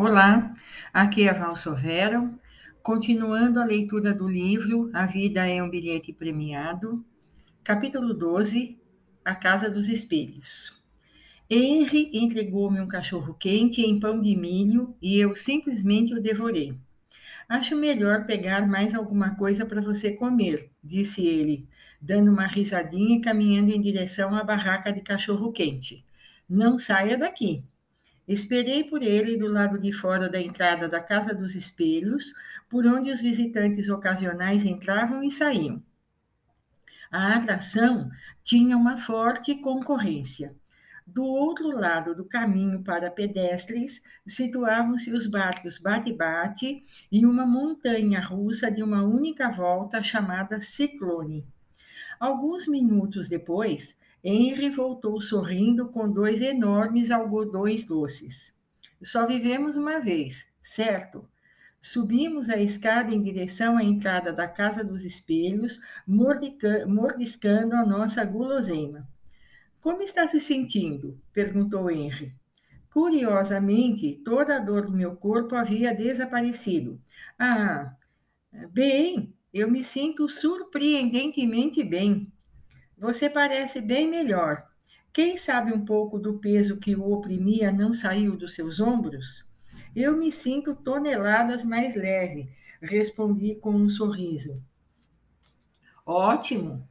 Olá, aqui é Val Sovero, continuando a leitura do livro A Vida é um Bilhete Premiado, capítulo 12, A Casa dos Espelhos. Henry entregou-me um cachorro quente em pão de milho e eu simplesmente o devorei. Acho melhor pegar mais alguma coisa para você comer, disse ele, dando uma risadinha e caminhando em direção à barraca de cachorro quente. Não saia daqui, Esperei por ele do lado de fora da entrada da Casa dos Espelhos, por onde os visitantes ocasionais entravam e saíam. A atração tinha uma forte concorrência. Do outro lado do caminho para pedestres situavam-se os barcos Bate-Bate e uma montanha russa de uma única volta chamada Ciclone. Alguns minutos depois, Henry voltou sorrindo com dois enormes algodões doces. Só vivemos uma vez, certo? Subimos a escada em direção à entrada da Casa dos Espelhos, mordiscando a nossa guloseima. Como está se sentindo? perguntou Henry. Curiosamente, toda a dor do meu corpo havia desaparecido. Ah, bem, eu me sinto surpreendentemente bem. Você parece bem melhor. Quem sabe um pouco do peso que o oprimia não saiu dos seus ombros? Eu me sinto toneladas mais leve, respondi com um sorriso. Ótimo!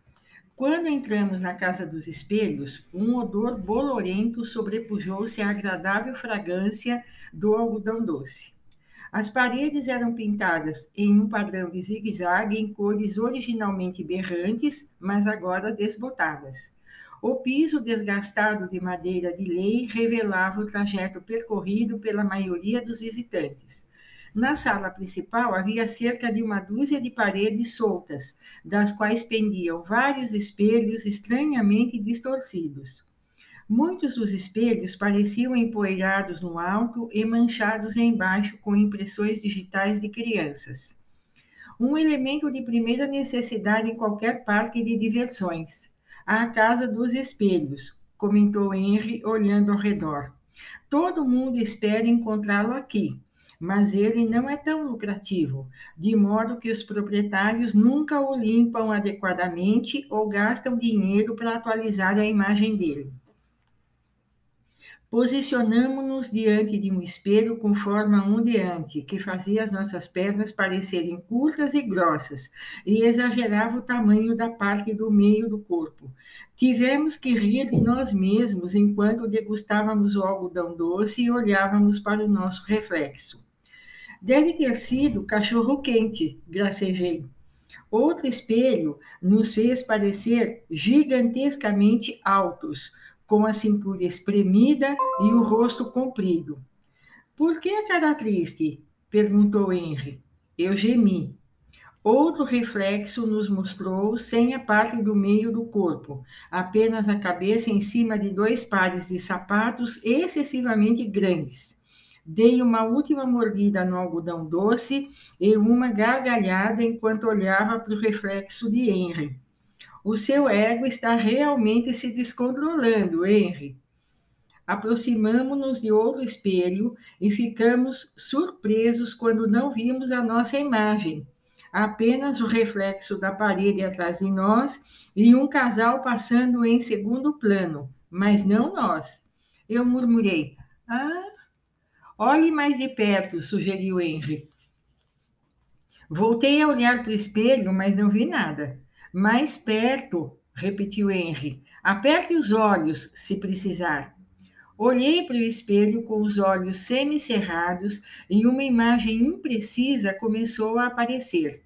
Quando entramos na Casa dos Espelhos, um odor bolorento sobrepujou-se à agradável fragrância do algodão doce. As paredes eram pintadas em um padrão de zigue-zague em cores originalmente berrantes, mas agora desbotadas. O piso desgastado de madeira de lei revelava o trajeto percorrido pela maioria dos visitantes. Na sala principal havia cerca de uma dúzia de paredes soltas, das quais pendiam vários espelhos estranhamente distorcidos. Muitos dos espelhos pareciam empoeirados no alto e manchados embaixo com impressões digitais de crianças. Um elemento de primeira necessidade em qualquer parque de diversões. A casa dos espelhos, comentou Henry, olhando ao redor. Todo mundo espera encontrá-lo aqui, mas ele não é tão lucrativo, de modo que os proprietários nunca o limpam adequadamente ou gastam dinheiro para atualizar a imagem dele. Posicionamo-nos diante de um espelho com forma ondeante, que fazia as nossas pernas parecerem curtas e grossas, e exagerava o tamanho da parte do meio do corpo. Tivemos que rir de nós mesmos enquanto degustávamos o algodão doce e olhávamos para o nosso reflexo. Deve ter sido cachorro quente, gracejei. Outro espelho nos fez parecer gigantescamente altos com a cintura espremida e o rosto comprido. Por que a cara triste? perguntou Henry. Eu gemi. Outro reflexo nos mostrou sem a parte do meio do corpo, apenas a cabeça em cima de dois pares de sapatos excessivamente grandes. Dei uma última mordida no algodão doce e uma gargalhada enquanto olhava para o reflexo de Henry. O seu ego está realmente se descontrolando, Henry. Aproximamo-nos de outro espelho e ficamos surpresos quando não vimos a nossa imagem. Apenas o reflexo da parede atrás de nós e um casal passando em segundo plano, mas não nós. Eu murmurei: Ah, olhe mais de perto, sugeriu Henry. Voltei a olhar para o espelho, mas não vi nada. Mais perto, repetiu Henry. Aperte os olhos, se precisar. Olhei para o espelho com os olhos semicerrados e uma imagem imprecisa começou a aparecer.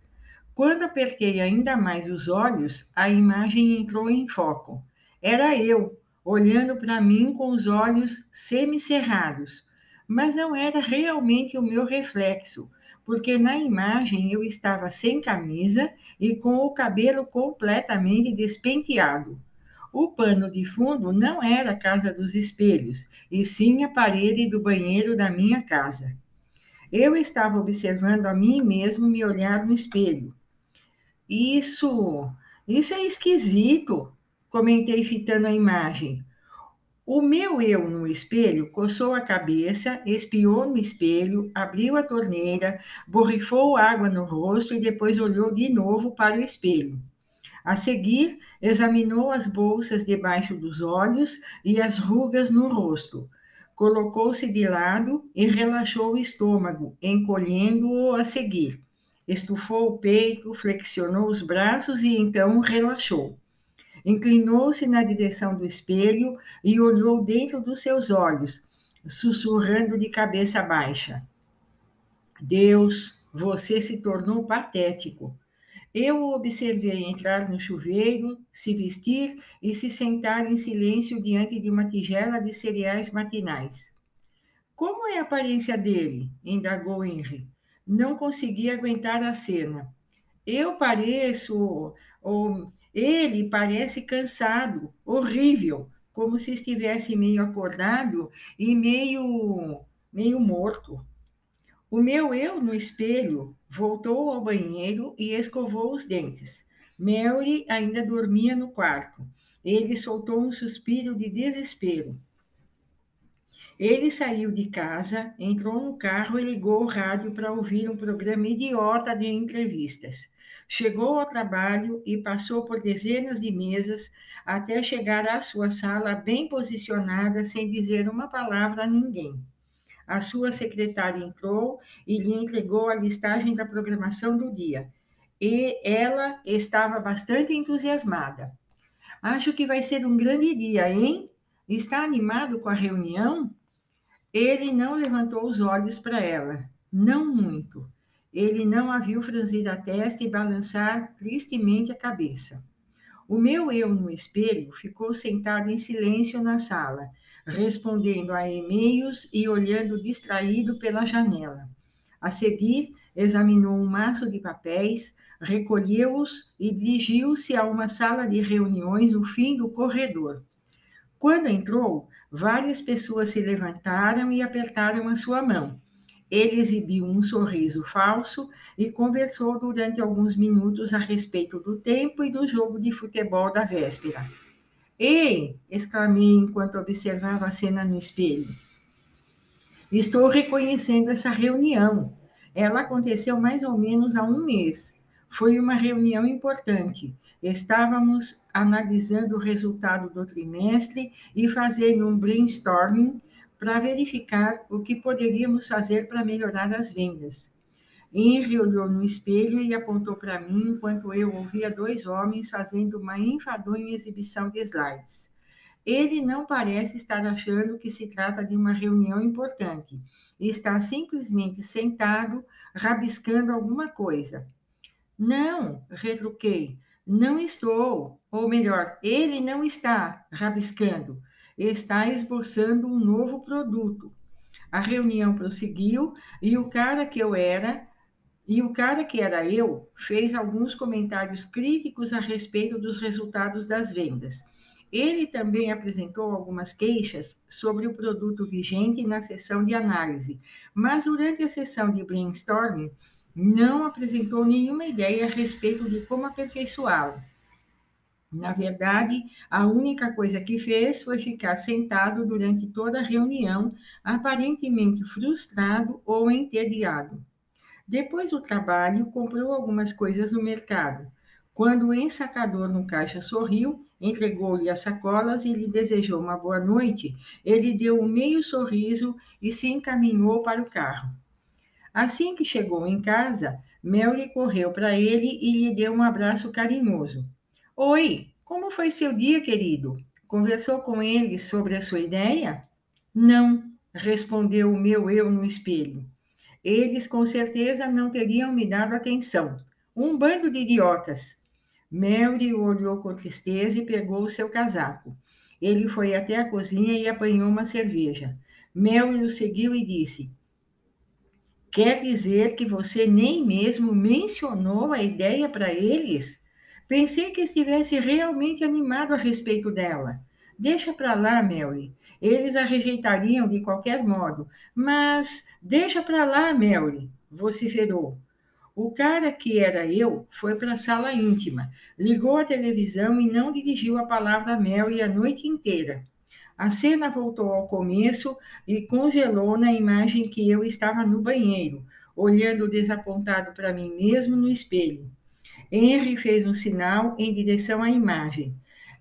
Quando apertei ainda mais os olhos, a imagem entrou em foco. Era eu, olhando para mim com os olhos semicerrados. Mas não era realmente o meu reflexo, porque na imagem eu estava sem camisa e com o cabelo completamente despenteado. O pano de fundo não era a casa dos espelhos, e sim a parede do banheiro da minha casa. Eu estava observando a mim mesmo me olhar no espelho. Isso, isso é esquisito, comentei fitando a imagem. O meu eu no espelho coçou a cabeça, espiou no espelho, abriu a torneira, borrifou água no rosto e depois olhou de novo para o espelho. A seguir, examinou as bolsas debaixo dos olhos e as rugas no rosto. Colocou-se de lado e relaxou o estômago, encolhendo-o a seguir. Estufou o peito, flexionou os braços e então relaxou. Inclinou-se na direção do espelho e olhou dentro dos seus olhos, sussurrando de cabeça baixa: Deus, você se tornou patético. Eu o observei entrar no chuveiro, se vestir e se sentar em silêncio diante de uma tigela de cereais matinais. Como é a aparência dele? indagou Henry. Não conseguia aguentar a cena. Eu pareço, ou ele parece cansado, horrível, como se estivesse meio acordado e meio meio morto. O meu eu no espelho voltou ao banheiro e escovou os dentes. Mary ainda dormia no quarto. Ele soltou um suspiro de desespero. Ele saiu de casa, entrou no carro e ligou o rádio para ouvir um programa idiota de entrevistas. Chegou ao trabalho e passou por dezenas de mesas até chegar à sua sala bem posicionada, sem dizer uma palavra a ninguém. A sua secretária entrou e lhe entregou a listagem da programação do dia. E ela estava bastante entusiasmada. Acho que vai ser um grande dia, hein? Está animado com a reunião? Ele não levantou os olhos para ela. Não muito. Ele não a viu franzir a testa e balançar tristemente a cabeça. O meu eu no espelho ficou sentado em silêncio na sala, respondendo a e-mails e olhando distraído pela janela. A seguir, examinou um maço de papéis, recolheu-os e dirigiu-se a uma sala de reuniões no fim do corredor. Quando entrou, várias pessoas se levantaram e apertaram a sua mão. Ele exibiu um sorriso falso e conversou durante alguns minutos a respeito do tempo e do jogo de futebol da véspera. Ei! exclamei enquanto observava a cena no espelho. Estou reconhecendo essa reunião. Ela aconteceu mais ou menos há um mês. Foi uma reunião importante. Estávamos analisando o resultado do trimestre e fazendo um brainstorming para verificar o que poderíamos fazer para melhorar as vendas. Henry olhou no espelho e apontou para mim enquanto eu ouvia dois homens fazendo uma enfadonha exibição de slides. Ele não parece estar achando que se trata de uma reunião importante está simplesmente sentado, rabiscando alguma coisa. Não, retruquei, não estou. Ou melhor, ele não está rabiscando, está esboçando um novo produto. A reunião prosseguiu e o cara que eu era e o cara que era eu fez alguns comentários críticos a respeito dos resultados das vendas. Ele também apresentou algumas queixas sobre o produto vigente na sessão de análise, mas durante a sessão de brainstorming não apresentou nenhuma ideia a respeito de como aperfeiçoá-lo. Na verdade, a única coisa que fez foi ficar sentado durante toda a reunião, aparentemente frustrado ou entediado. Depois do trabalho, comprou algumas coisas no mercado. Quando o ensacador no caixa sorriu, entregou-lhe as sacolas e lhe desejou uma boa noite, ele deu um meio sorriso e se encaminhou para o carro. Assim que chegou em casa, Mary correu para ele e lhe deu um abraço carinhoso. Oi, como foi seu dia, querido? Conversou com ele sobre a sua ideia? Não, respondeu o meu eu no espelho. Eles com certeza não teriam me dado atenção. Um bando de idiotas. Mary olhou com tristeza e pegou o seu casaco. Ele foi até a cozinha e apanhou uma cerveja. Mary o seguiu e disse: Quer dizer que você nem mesmo mencionou a ideia para eles? Pensei que estivesse realmente animado a respeito dela. Deixa para lá, Mary. Eles a rejeitariam de qualquer modo. Mas deixa para lá, Mary, vociferou. O cara que era eu foi para a sala íntima, ligou a televisão e não dirigiu a palavra a Mary a noite inteira. A cena voltou ao começo e congelou na imagem que eu estava no banheiro, olhando desapontado para mim mesmo no espelho. Henry fez um sinal em direção à imagem.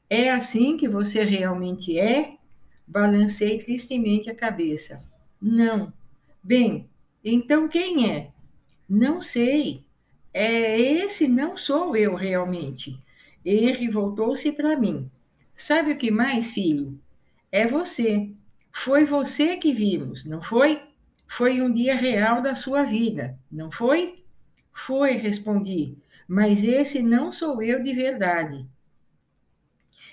É assim que você realmente é? Balancei tristemente a cabeça. Não. Bem, então quem é? Não sei. É esse não sou eu realmente. Henry voltou-se para mim. Sabe o que mais, filho? É você. Foi você que vimos, não foi? Foi um dia real da sua vida, não foi? Foi, respondi, mas esse não sou eu de verdade.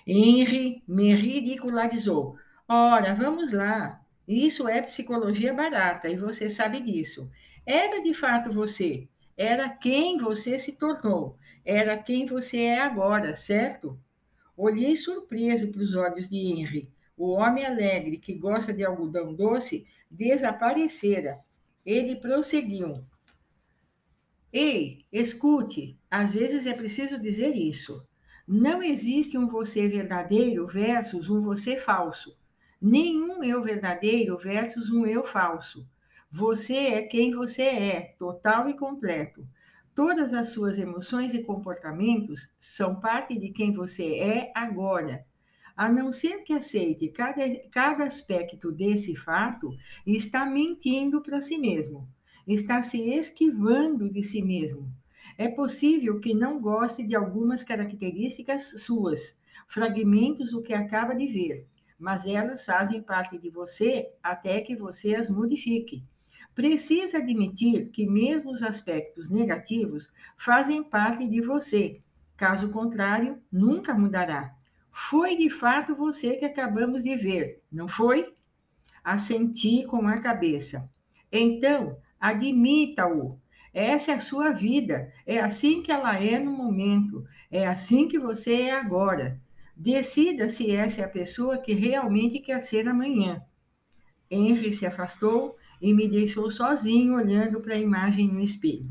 Henry me ridicularizou. Ora, vamos lá. Isso é psicologia barata e você sabe disso. Era de fato você. Era quem você se tornou. Era quem você é agora, certo? Olhei surpreso para os olhos de Henry. O homem alegre que gosta de algodão doce desaparecera. Ele prosseguiu. Ei, escute, às vezes é preciso dizer isso. Não existe um você verdadeiro versus um você falso. Nenhum eu verdadeiro versus um eu falso. Você é quem você é, total e completo. Todas as suas emoções e comportamentos são parte de quem você é agora. A não ser que aceite cada, cada aspecto desse fato, está mentindo para si mesmo, está se esquivando de si mesmo. É possível que não goste de algumas características suas, fragmentos do que acaba de ver, mas elas fazem parte de você até que você as modifique. Precisa admitir que mesmo os aspectos negativos fazem parte de você. Caso contrário, nunca mudará. Foi de fato você que acabamos de ver, não foi? Assenti com a cabeça. Então, admita-o. Essa é a sua vida. É assim que ela é no momento. É assim que você é agora. Decida se essa é a pessoa que realmente quer ser amanhã. Henry se afastou e me deixou sozinho olhando para a imagem no espelho.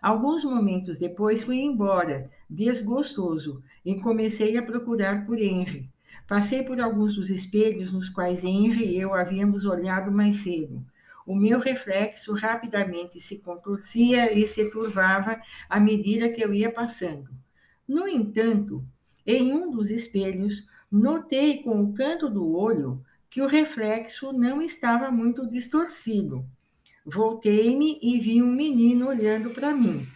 Alguns momentos depois fui embora, desgostoso, e comecei a procurar por Henry. Passei por alguns dos espelhos nos quais Henry e eu havíamos olhado mais cedo. O meu reflexo rapidamente se contorcia e se turvava à medida que eu ia passando. No entanto, em um dos espelhos, notei com o canto do olho que o reflexo não estava muito distorcido. Voltei-me e vi um menino olhando para mim.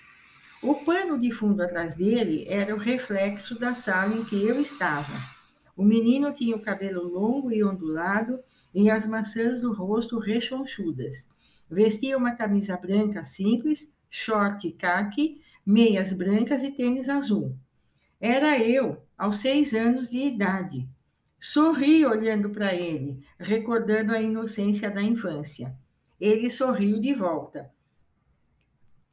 O pano de fundo atrás dele era o reflexo da sala em que eu estava. O menino tinha o cabelo longo e ondulado e as maçãs do rosto rechonchudas. Vestia uma camisa branca simples, short caqui, meias brancas e tênis azul. Era eu, aos seis anos de idade, Sorri olhando para ele, recordando a inocência da infância. Ele sorriu de volta.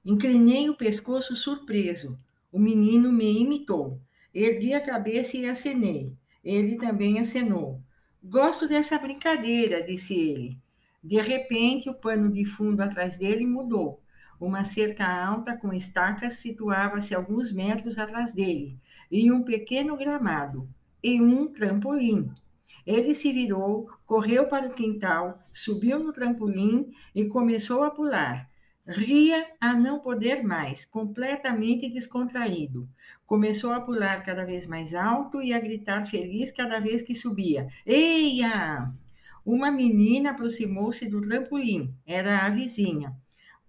Inclinei o pescoço surpreso. O menino me imitou. Ergui a cabeça e acenei. Ele também acenou. Gosto dessa brincadeira, disse ele. De repente, o pano de fundo atrás dele mudou. Uma cerca alta com estacas situava-se alguns metros atrás dele, e um pequeno gramado e um trampolim. Ele se virou, correu para o quintal, subiu no trampolim e começou a pular. Ria a não poder mais, completamente descontraído. Começou a pular cada vez mais alto e a gritar feliz cada vez que subia. Eia! Uma menina aproximou-se do trampolim. Era a vizinha.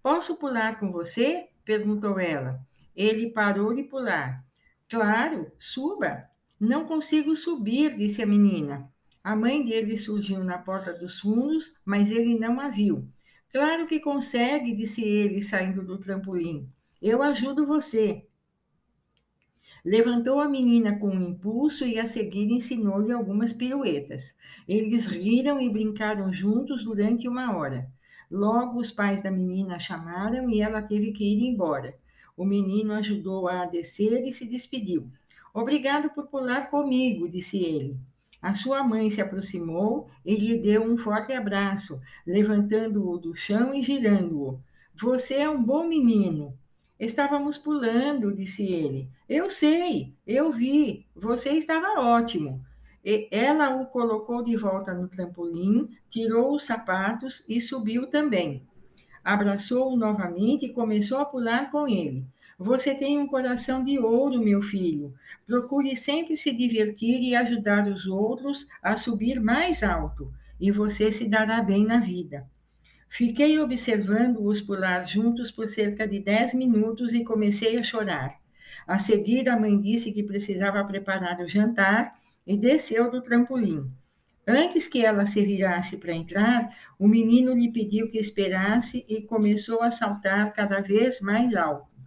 Posso pular com você? perguntou ela. Ele parou de pular. Claro, suba. Não consigo subir, disse a menina. A mãe dele surgiu na porta dos fundos, mas ele não a viu. Claro que consegue, disse ele, saindo do trampolim. Eu ajudo você. Levantou a menina com um impulso e a seguir ensinou-lhe algumas piruetas. Eles riram e brincaram juntos durante uma hora. Logo os pais da menina a chamaram e ela teve que ir embora. O menino ajudou-a a descer e se despediu. Obrigado por pular comigo, disse ele. A sua mãe se aproximou e lhe deu um forte abraço, levantando-o do chão e girando-o. Você é um bom menino. Estávamos pulando, disse ele. Eu sei, eu vi, você estava ótimo. ela o colocou de volta no trampolim, tirou os sapatos e subiu também. Abraçou-o novamente e começou a pular com ele. Você tem um coração de ouro, meu filho. Procure sempre se divertir e ajudar os outros a subir mais alto, e você se dará bem na vida. Fiquei observando-os pular juntos por cerca de dez minutos e comecei a chorar. A seguir, a mãe disse que precisava preparar o jantar e desceu do trampolim. Antes que ela se virasse para entrar, o menino lhe pediu que esperasse e começou a saltar cada vez mais alto.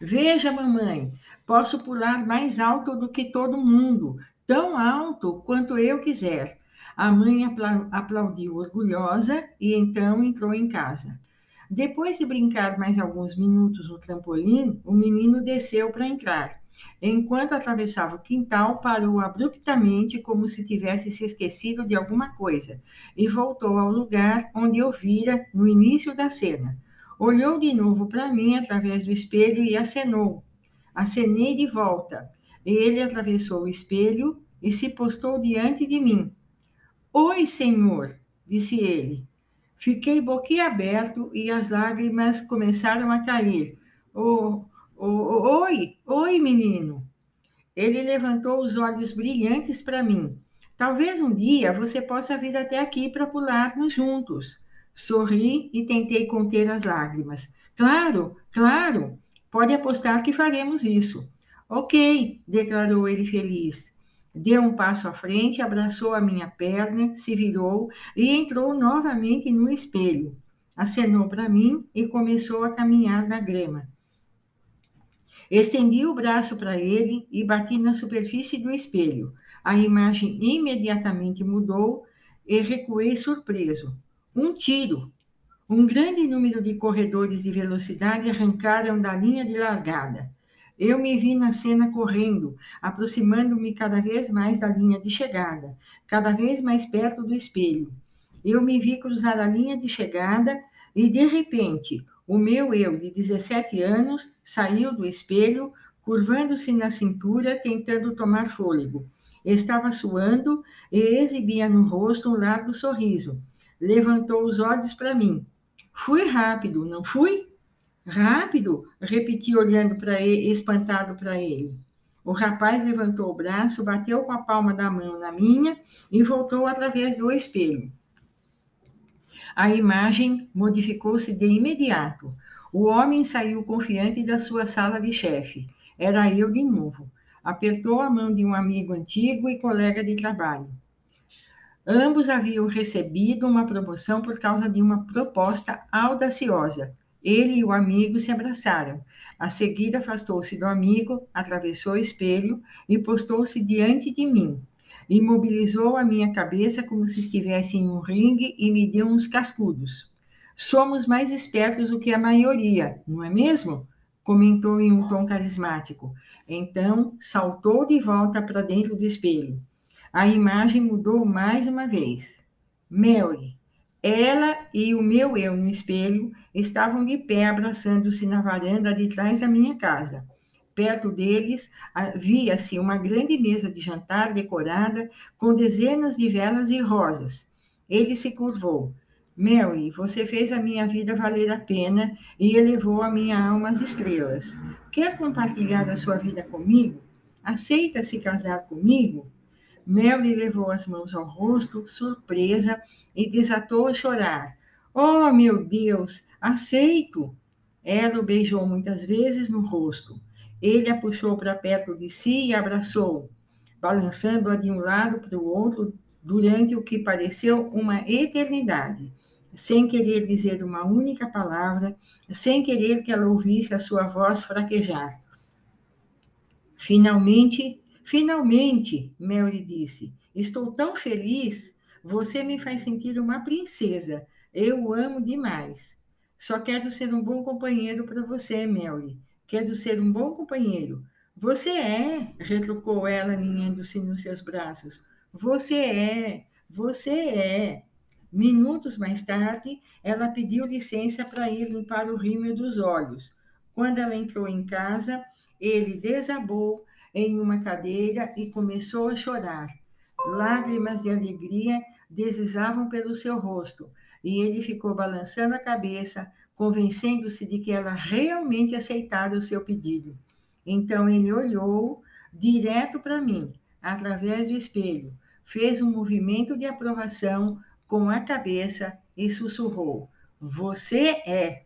Veja, mamãe, posso pular mais alto do que todo mundo, tão alto quanto eu quiser. A mãe aplaudiu orgulhosa e então entrou em casa. Depois de brincar mais alguns minutos no trampolim, o menino desceu para entrar. Enquanto atravessava o quintal, parou abruptamente, como se tivesse se esquecido de alguma coisa, e voltou ao lugar onde eu vira no início da cena. Olhou de novo para mim através do espelho e acenou. Acenei de volta. Ele atravessou o espelho e se postou diante de mim. Oi, senhor, disse ele. Fiquei boquiaberto e as lágrimas começaram a cair. Oh, oh, oi, oi, menino. Ele levantou os olhos brilhantes para mim. Talvez um dia você possa vir até aqui para pularmos juntos. Sorri e tentei conter as lágrimas. Claro, claro, pode apostar que faremos isso. Ok, declarou ele feliz. Deu um passo à frente, abraçou a minha perna, se virou e entrou novamente no espelho. Acenou para mim e começou a caminhar na grama. Estendi o braço para ele e bati na superfície do espelho. A imagem imediatamente mudou e recuei surpreso. Um tiro! Um grande número de corredores de velocidade arrancaram da linha de largada. Eu me vi na cena correndo, aproximando-me cada vez mais da linha de chegada, cada vez mais perto do espelho. Eu me vi cruzar a linha de chegada e, de repente, o meu eu de 17 anos saiu do espelho, curvando-se na cintura, tentando tomar fôlego. Estava suando e exibia no rosto um largo sorriso. Levantou os olhos para mim. Fui rápido, não fui? Rápido, repeti olhando para ele, espantado para ele. O rapaz levantou o braço, bateu com a palma da mão na minha e voltou através do espelho. A imagem modificou-se de imediato. O homem saiu confiante da sua sala de chefe. Era eu de novo. Apertou a mão de um amigo antigo e colega de trabalho. Ambos haviam recebido uma promoção por causa de uma proposta audaciosa ele e o amigo se abraçaram. A seguir, afastou-se do amigo, atravessou o espelho e postou-se diante de mim. Imobilizou a minha cabeça como se estivesse em um ringue e me deu uns cascudos. Somos mais espertos do que a maioria, não é mesmo? Comentou em um tom carismático. Então, saltou de volta para dentro do espelho. A imagem mudou mais uma vez. Mary, ela e o meu eu no espelho estavam de pé abraçando-se na varanda de trás da minha casa. Perto deles via-se uma grande mesa de jantar decorada com dezenas de velas e rosas. Ele se curvou. Mary, você fez a minha vida valer a pena e elevou a minha alma às estrelas. Quer compartilhar a sua vida comigo? Aceita se casar comigo? Mary levou as mãos ao rosto, surpresa, e desatou a chorar. Oh, meu Deus, aceito! Ela o beijou muitas vezes no rosto. Ele a puxou para perto de si e abraçou, balançando-a de um lado para o outro durante o que pareceu uma eternidade, sem querer dizer uma única palavra, sem querer que ela ouvisse a sua voz fraquejar. Finalmente, finalmente, Mary disse, estou tão feliz você me faz sentir uma princesa. Eu o amo demais. Só quero ser um bom companheiro para você, Mary. Quero ser um bom companheiro. Você é, retrucou ela, aninhando-se nos seus braços. Você é, você é. Minutos mais tarde, ela pediu licença para ir limpar o rímel dos olhos. Quando ela entrou em casa, ele desabou em uma cadeira e começou a chorar. Lágrimas de alegria deslizavam pelo seu rosto e ele ficou balançando a cabeça, convencendo-se de que ela realmente aceitara o seu pedido. Então ele olhou direto para mim, através do espelho, fez um movimento de aprovação com a cabeça e sussurrou: Você é.